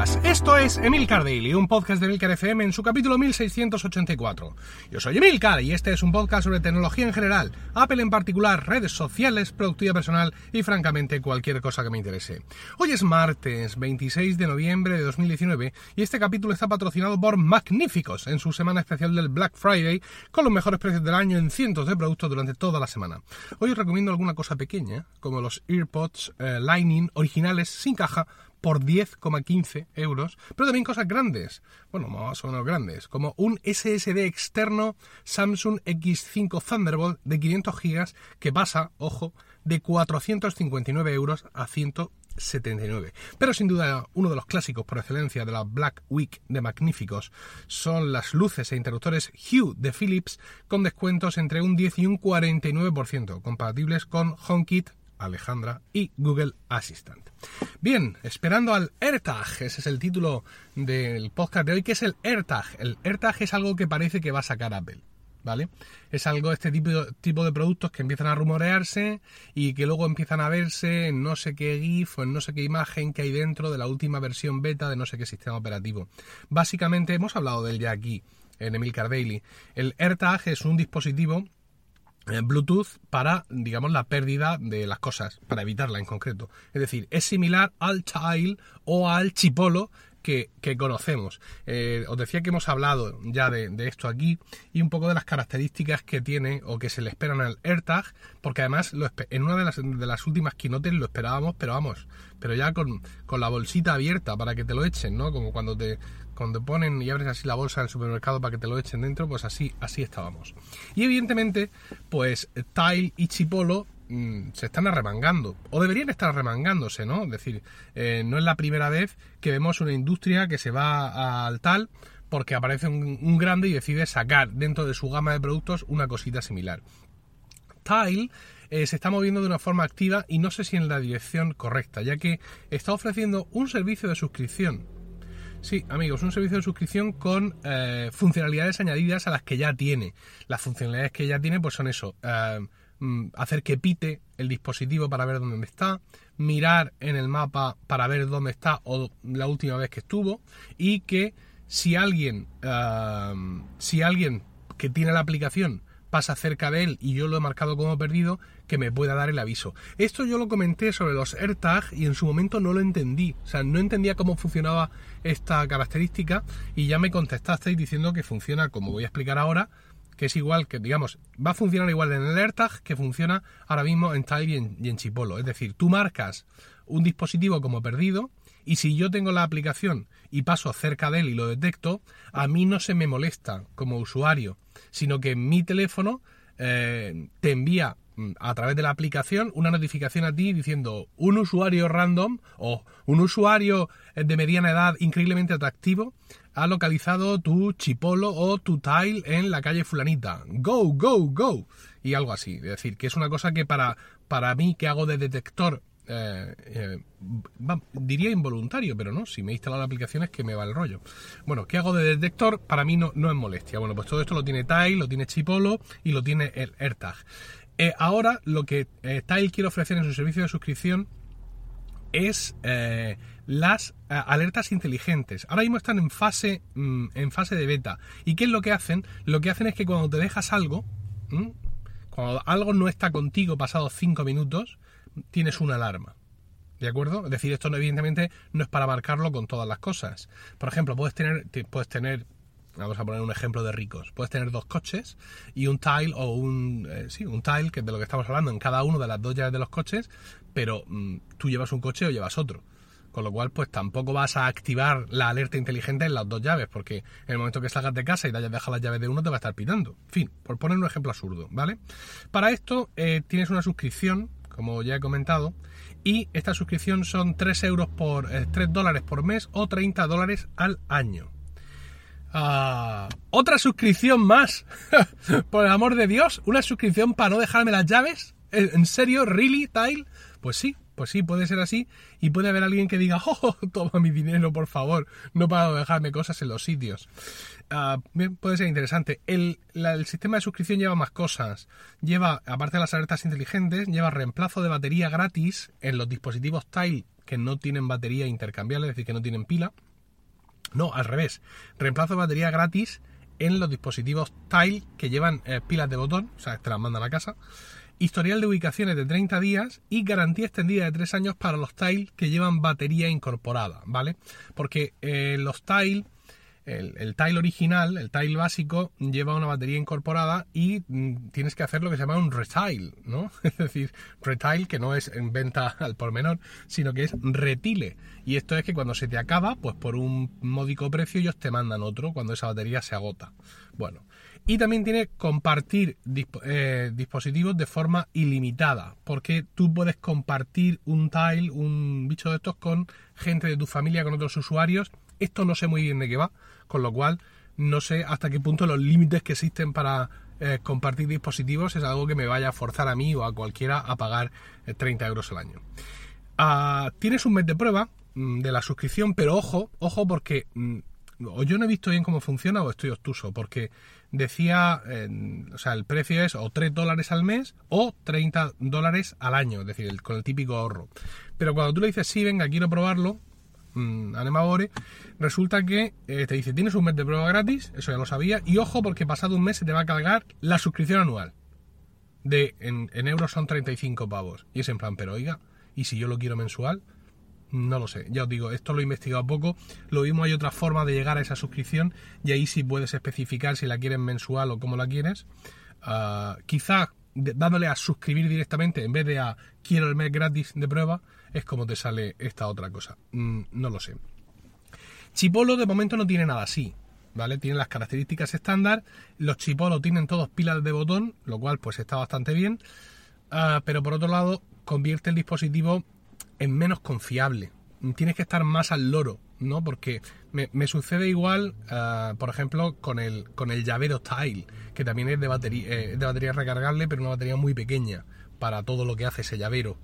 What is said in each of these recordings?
esto es Emilcar Daily, un podcast de Emilcar FM en su capítulo 1684. Yo soy Emilcar y este es un podcast sobre tecnología en general, Apple en particular, redes sociales, productividad personal y francamente cualquier cosa que me interese. Hoy es martes 26 de noviembre de 2019 y este capítulo está patrocinado por Magníficos en su semana especial del Black Friday con los mejores precios del año en cientos de productos durante toda la semana. Hoy os recomiendo alguna cosa pequeña, como los AirPods eh, Lightning originales sin caja por 10,15 euros, pero también cosas grandes, bueno, más o menos grandes, como un SSD externo Samsung X5 Thunderbolt de 500 GB que pasa, ojo, de 459 euros a 179. Pero sin duda uno de los clásicos por excelencia de la Black Week de Magníficos son las luces e interruptores Hue de Philips con descuentos entre un 10 y un 49%, compatibles con HomeKit, Alejandra y Google Assistant. Bien, esperando al AirTag, ese es el título del podcast de hoy, que es el AirTag. El AirTag es algo que parece que va a sacar Apple. ¿Vale? Es algo, este tipo, tipo de productos que empiezan a rumorearse y que luego empiezan a verse en no sé qué GIF o en no sé qué imagen que hay dentro de la última versión beta de no sé qué sistema operativo. Básicamente, hemos hablado de él ya aquí en Emilcar Daily. El AirTag es un dispositivo Bluetooth para, digamos, la pérdida de las cosas, para evitarla en concreto. Es decir, es similar al Tile o al Chipolo que, conocemos. Eh, os decía que hemos hablado ya de, esto aquí y un poco de las características que tiene o que se le esperan al AirTag, porque además en una de las, de las últimas keynotes lo esperábamos, pero vamos, pero ya con, la bolsita abierta para que te lo echen, ¿no? Como cuando te cuando ponen y abres así la bolsa del supermercado para que te lo echen dentro, pues así, así estábamos. Y evidentemente, pues Tile y Chipolo mm, se están arremangando, o deberían estar arremangándose, ¿no? Es decir, eh, no es la primera vez que vemos una industria que se va al tal porque aparece un, grande y decide sacar dentro de su gama de productos una cosita similar. Tile eh, se está moviendo de una forma activa y no sé si en la dirección correcta, ya que está ofreciendo un servicio de suscripción Sí, amigos, un servicio de suscripción con eh, funcionalidades añadidas a las que ya tiene. Las funcionalidades que ya tiene pues son eso, hacer que pite el dispositivo para ver dónde está, mirar en el mapa para ver dónde está o la última vez que estuvo y que si alguien, si alguien que tiene la aplicación pasa cerca de él y yo lo he marcado como perdido, que me pueda dar el aviso. Esto yo lo comenté sobre los AirTag y en su momento no lo entendí. O sea, no entendía cómo funcionaba esta característica y ya me contestasteis diciendo que funciona como voy a explicar ahora, que es igual que, digamos, va a funcionar igual en el AirTag que funciona ahora mismo en Tile y en, Chipolo. Es decir, tú marcas un dispositivo como perdido y si yo tengo la aplicación y paso cerca de él y lo detecto, a mí no se me molesta como usuario sino que mi teléfono eh, te envía mm, a través de la aplicación una notificación a ti diciendo un usuario random o un usuario de mediana edad increíblemente atractivo ha localizado tu chipolo o tu tile en la calle fulanita. Go, go, go. Y algo así. Es decir, que es una cosa que para, para mí que hago de detector eh, eh, diría involuntario, pero no, si me he instalado la aplicación es que me va el rollo. Bueno, ¿qué hago de detector? Para mí no, no es molestia. Bueno, pues todo esto lo tiene Tile, lo tiene Chipolo y lo tiene el AirTag. Eh, ahora lo que Tile quiere ofrecer en su servicio de suscripción es las alertas inteligentes. Ahora mismo están en fase, mm, en fase de beta. ¿Y qué es lo que hacen? Lo que hacen es que cuando te dejas algo, cuando algo no está contigo pasados 5 minutos, tienes una alarma. ¿De acuerdo? Es decir, esto evidentemente no es para marcarlo con todas las cosas. Por ejemplo, puedes tener, puedes tener, vamos a poner un ejemplo de ricos, puedes tener dos coches y un tile o un, eh, sí, un tile, que es de lo que estamos hablando, en cada uno de las dos llaves de los coches, pero mm, tú llevas un coche o llevas otro. Con lo cual, pues tampoco vas a activar la alerta inteligente en las dos llaves, porque en el momento que salgas de casa y te hayas dejado las llaves de uno, te va a estar pitando. En fin, por poner un ejemplo absurdo, ¿vale? Para esto eh, tienes una suscripción como ya he comentado. Y esta suscripción son 3 euros por 3 eh, dólares por mes o 30 dólares al año. Ah, otra suscripción más. por el amor de Dios, una suscripción para no dejarme las llaves. ¿En serio? ¿Really, Tile? Pues sí, pues sí, puede ser así y puede haber alguien que diga, oh, toma mi dinero, por favor, no para dejarme cosas en los sitios. Ah, puede ser interesante. El, sistema de suscripción lleva más cosas. Lleva, aparte de las alertas inteligentes, lleva reemplazo de batería gratis en los dispositivos Tile que no tienen batería intercambiable, es decir, que no tienen pila. No, al revés. Reemplazo batería gratis en los dispositivos Tile que llevan eh, pilas de botón, o sea, te las mandan a casa. Historial de ubicaciones de 30 días y garantía extendida de 3 años para los Tile que llevan batería incorporada, ¿vale? Porque eh, los Tile el, tile original, el tile básico, lleva una batería incorporada y mm, tienes que hacer lo que se llama un retile, ¿no? Es decir, retile que no es en venta al por menor, sino que es retile. Y esto es que cuando se te acaba, pues por un módico precio ellos te mandan otro cuando esa batería se agota. Bueno, y también tiene compartir eh, dispositivos de forma ilimitada, porque tú puedes compartir un tile, un bicho de estos con gente de tu familia, con otros usuarios. Esto no sé muy bien de qué va, con lo cual no sé hasta qué punto los límites que existen para eh, compartir dispositivos es algo que me vaya a forzar a mí o a cualquiera a pagar 30 eh, euros al año. Ah, tienes un mes de prueba mm, de la suscripción, pero ojo, ojo porque mm, o yo no he visto bien cómo funciona o estoy obtuso, porque decía, o sea, el precio es o 3 dólares al mes o 30 dólares al año, es decir, con el típico ahorro. Pero cuando tú le dices, sí, venga, quiero probarlo, mmm, Anemabore, resulta que eh, te dice, tienes un mes de prueba gratis, eso ya lo sabía, y ojo porque pasado un mes se te va a cargar la suscripción anual. De, en, euros son 35 pavos. Y es en plan, pero oiga, ¿y si yo lo quiero mensual? No lo sé, ya os digo, esto lo he investigado poco. Lo mismo hay otra forma de llegar a esa suscripción y ahí sí puedes especificar si la quieres mensual o cómo la quieres. Uh, quizá dándole a suscribir directamente en vez de a quiero el mes gratis de prueba, es como te sale esta otra cosa. Mm, no lo sé. Chipolo de momento no tiene nada así, ¿vale? Tiene las características estándar. Los Chipolo tienen todos pilas de botón, lo cual pues está bastante bien. Ah, pero por otro lado, convierte el dispositivo en menos confiable. Tienes que estar más al loro, ¿no? Porque me, sucede igual, ah, por ejemplo, con el, con el llavero Tile, que también es de batería, eh, de batería recargable, pero una batería muy pequeña para todo lo que hace ese llavero.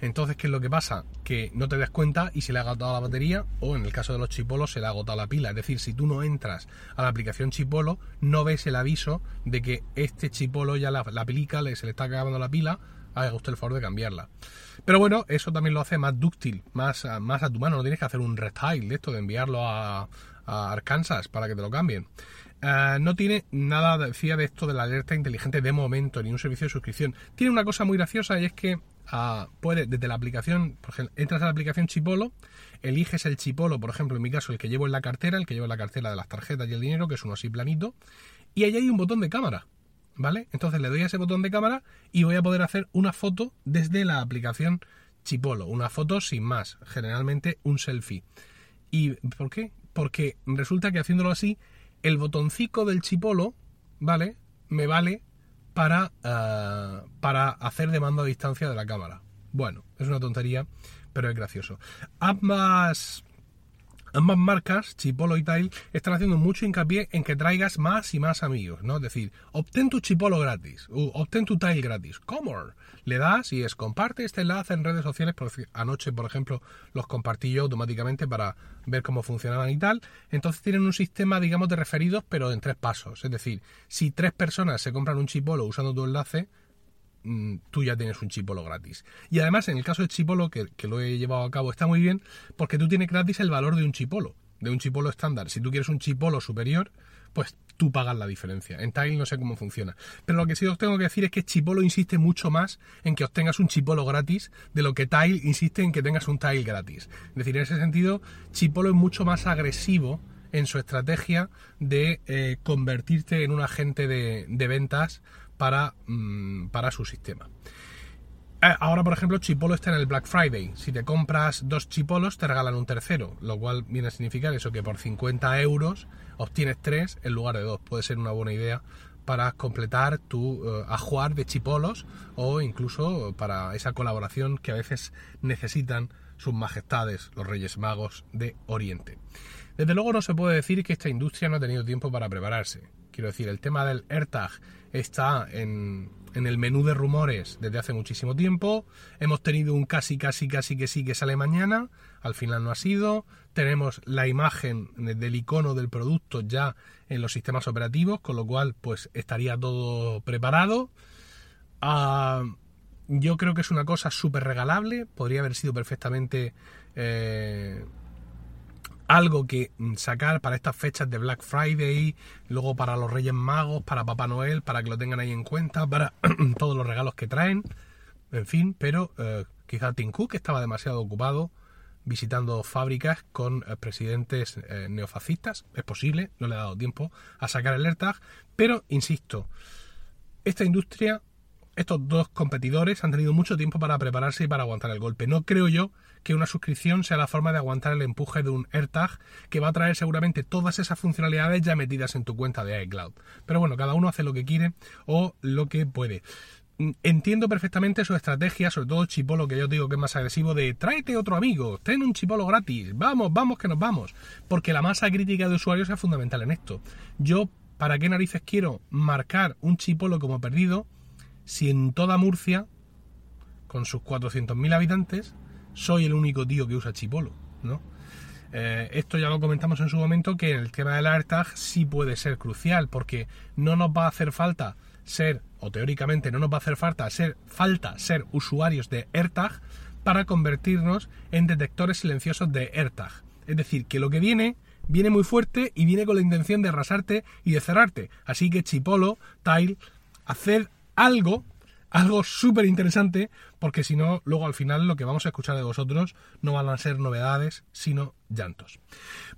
Entonces, ¿qué es lo que pasa? Que no te das cuenta y se le ha agotado la batería o en el caso de los chipolos se le ha agotado la pila. Es decir, si tú no entras a la aplicación chipolo, no ves el aviso de que este chipolo ya la, la pilica, se le está acabando la pila, haga usted el favor de cambiarla. Pero bueno, eso también lo hace más dúctil, más, más a tu mano. No tienes que hacer un restyle de esto, de enviarlo a Arkansas para que te lo cambien. Eh, no tiene nada, decía, de esto de la alerta inteligente de momento, ni un servicio de suscripción. Tiene una cosa muy graciosa y es que uh, puede, desde la aplicación, por ejemplo, entras a la aplicación Chipolo, eliges el Chipolo, por ejemplo, en mi caso, el que llevo en la cartera, el que llevo en la cartera de las tarjetas y el dinero, que es uno así planito, y ahí hay un botón de cámara. ¿Vale? Entonces le doy a ese botón de cámara y voy a poder hacer una foto desde la aplicación Chipolo. Una foto sin más, generalmente un selfie. ¿Y por qué? Porque resulta que haciéndolo así el botoncito del chipolo, ¿vale? Me vale para, eh, para hacer de mando a distancia de la cámara. Bueno, es una tontería, pero es gracioso. Ambas Ambas marcas, Chipolo y Tile, están haciendo mucho hincapié en que traigas más y más amigos, ¿no? Es decir, obtén tu Chipolo gratis, obtén tu Tile gratis. ¿Cómo? Le das y es comparte este enlace en redes sociales. Anoche, por ejemplo, los compartí yo automáticamente para ver cómo funcionaban y tal. Entonces tienen un sistema, digamos, de referidos, pero en tres pasos. Es decir, si tres personas se compran un Chipolo usando tu enlace, tú ya tienes un chipolo gratis. Y además, en el caso de chipolo, que, lo he llevado a cabo, está muy bien, porque tú tienes gratis el valor de un chipolo, de un chipolo estándar. Si tú quieres un chipolo superior, pues tú pagas la diferencia. En Tile no sé cómo funciona. Pero lo que sí os tengo que decir es que Chipolo insiste mucho más en que obtengas un Chipolo gratis de lo que Tile insiste en que tengas un Tile gratis. Es decir, en ese sentido, Chipolo es mucho más agresivo en su estrategia de eh, convertirte en un agente de, de ventas para, mm, para su sistema. Eh, ahora, por ejemplo, Chipolo está en el Black Friday. Si te compras dos chipolos, te regalan un tercero, lo cual viene a significar eso, que por 50 euros obtienes tres en lugar de dos. Puede ser una buena idea para completar tu uh, ajuar de chipolos o incluso para esa colaboración que a veces necesitan sus majestades, los Reyes Magos de Oriente. Desde luego no se puede decir que esta industria no ha tenido tiempo para prepararse. Quiero decir, el tema del AirTag está en, el menú de rumores desde hace muchísimo tiempo. Hemos tenido un casi, casi, casi que sí que sale mañana. Al final no ha sido. Tenemos la imagen del icono del producto ya en los sistemas operativos, con lo cual pues estaría todo preparado. Ah, yo creo que es una cosa súper regalable. Podría haber sido perfectamente... Eh, algo que mm, sacar para estas fechas de Black Friday, luego para los Reyes Magos, para Papá Noel, para que lo tengan ahí en cuenta, para todos los regalos que traen, en fin, pero eh, quizá Tim Cook estaba demasiado ocupado visitando fábricas con eh, presidentes eh, neofascistas, es posible, no le ha dado tiempo a sacar el pero insisto, esta industria estos dos competidores han tenido mucho tiempo para prepararse y para aguantar el golpe. No creo yo que una suscripción sea la forma de aguantar el empuje de un AirTag que va a traer seguramente todas esas funcionalidades ya metidas en tu cuenta de iCloud. Pero bueno, cada uno hace lo que quiere o lo que puede. Entiendo perfectamente su estrategia, sobre todo Chipolo, que yo digo que es más agresivo, de tráete otro amigo, ten un Chipolo gratis, vamos, vamos que nos vamos. Porque la masa crítica de usuarios es fundamental en esto. Yo, ¿para qué narices quiero marcar un Chipolo como perdido? Si en toda Murcia, con sus 400.000 habitantes, soy el único tío que usa chipolo, ¿no? Eh, esto ya lo comentamos en su momento que el tema del AirTag sí puede ser crucial porque no nos va a hacer falta ser, o teóricamente no nos va a hacer falta ser, falta ser usuarios de AirTag para convertirnos en detectores silenciosos de AirTag. Es decir, que lo que viene viene muy fuerte y viene con la intención de arrasarte y de cerrarte. Así que Chipolo, Tile, hacer algo, algo súper interesante, porque si no, luego al final lo que vamos a escuchar de vosotros no van a ser novedades, sino llantos.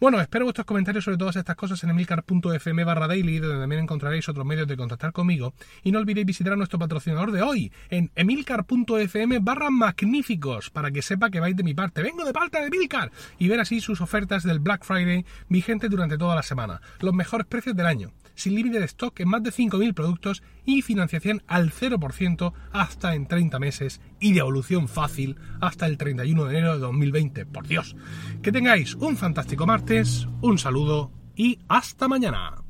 Bueno, espero vuestros comentarios sobre todas estas cosas en emilcar.fm barra daily, donde también encontraréis otros medios de contactar conmigo. Y no olvidéis visitar a nuestro patrocinador de hoy, en emilcar.fm barra magníficos, para que sepa que vais de mi parte. Vengo de parte de Emilcar y ver así sus ofertas del Black Friday vigente durante toda la semana. Los mejores precios del año sin límite de stock en más de 5.000 productos y financiación al 0% hasta en 30 meses y devolución fácil hasta el 31 de enero de 2020. Por Dios, que tengáis un fantástico martes, un saludo y hasta mañana.